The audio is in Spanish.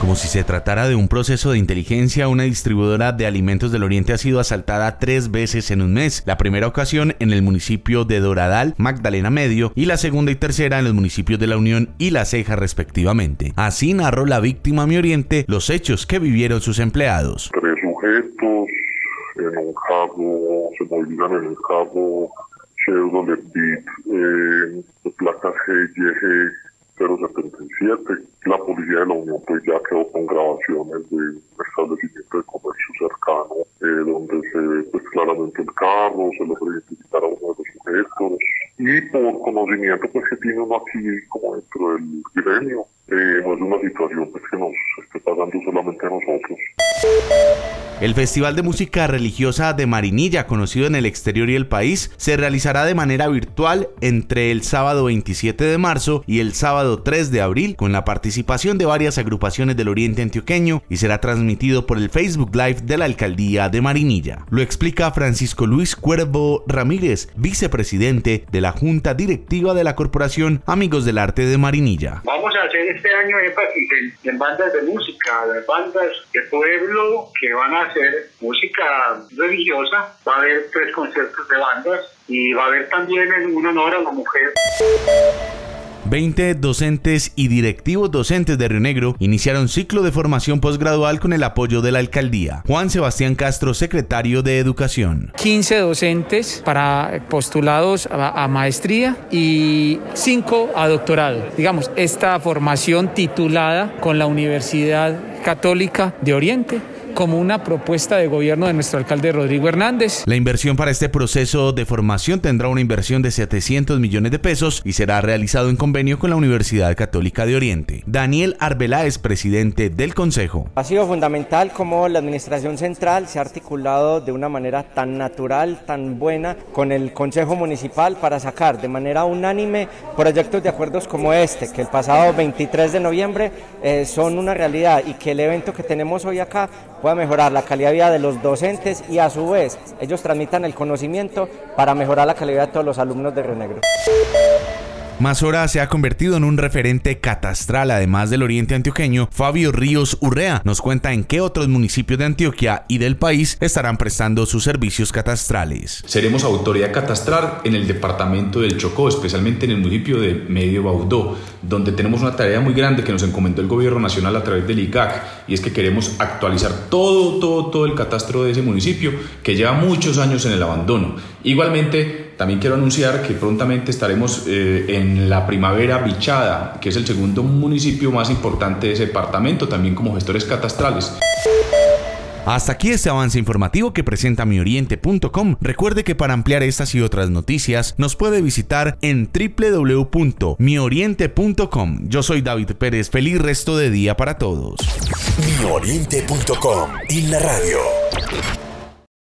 Como si se tratara de un proceso de inteligencia, una distribuidora de alimentos del Oriente ha sido asaltada tres veces en un mes. La primera ocasión en el municipio de Doradal, Magdalena Medio, y la segunda y tercera en los municipios de La Unión y La Ceja respectivamente. Así narró la víctima Mi Oriente los hechos que vivieron sus empleados. Tres sujetos en un carro, se movilizan en carro Chevrolet Beat, eh, placas GYG 077. La policía de la Unión ya quedó con grabaciones de un establecimiento de comercio cercano, eh, donde se ve pues claramente el carro, se logra identificar a uno de los sujetos. Y por conocimiento pues que tiene uno aquí como dentro del gremio, eh, no es una situación pues, que nos esté pasando solamente a nosotros. El Festival de Música Religiosa de Marinilla, conocido en el exterior y el país, se realizará de manera virtual entre el sábado 27 de marzo y el sábado 3 de abril, con la participación de varias agrupaciones del Oriente Antioqueño y será transmitido por el Facebook Live de la Alcaldía de Marinilla. Lo explica Francisco Luis Cuervo Ramírez, vicepresidente de la Junta Directiva de la Corporación Amigos del Arte de Marinilla. Vamos a hacer este año énfasis en, bandas de música, de bandas de pueblo que van a hacer música religiosa. Va a haber tres conciertos de bandas y va a haber también un honor a la mujer. 20 docentes y directivos docentes de Río Negro iniciaron ciclo de formación posgradual con el apoyo de la alcaldía. Juan Sebastián Castro, secretario de Educación. 15 docentes para postulados a, a maestría y 5 a doctorado. Digamos, esta formación titulada con la Universidad Católica de Oriente como una propuesta de gobierno de nuestro alcalde Rodrigo Hernández. La inversión para este proceso de formación tendrá una inversión de 700 millones de pesos y será realizado en convenio con la Universidad Católica de Oriente. Daniel Arbeláez, presidente del Consejo. Ha sido fundamental como la Administración Central se ha articulado de una manera tan natural, tan buena con el Consejo Municipal para sacar de manera unánime proyectos de acuerdos como este, que el pasado 23 de noviembre eh, son una realidad y que el evento que tenemos hoy acá pueda mejorar la calidad de vida de los docentes y a su vez ellos transmitan el conocimiento para mejorar la calidad de todos los alumnos de Río Negro. Mazora se ha convertido en un referente catastral, además del oriente antioqueño. Fabio Ríos Urrea nos cuenta en qué otros municipios de Antioquia y del país estarán prestando sus servicios catastrales. Seremos autoridad catastral en el departamento del Chocó, especialmente en el municipio de Medio Baudó, donde tenemos una tarea muy grande que nos encomendó el gobierno nacional a través del ICAC, y es que queremos actualizar todo, todo, todo el catastro de ese municipio que lleva muchos años en el abandono. Igualmente, también quiero anunciar que prontamente estaremos eh, en la Primavera Bichada, que es el segundo municipio más importante de ese departamento, también como gestores catastrales. Hasta aquí este avance informativo que presenta mioriente.com. Recuerde que para ampliar estas y otras noticias nos puede visitar en www.mioriente.com. Yo soy David Pérez. Feliz resto de día para todos. mioriente.com y la radio.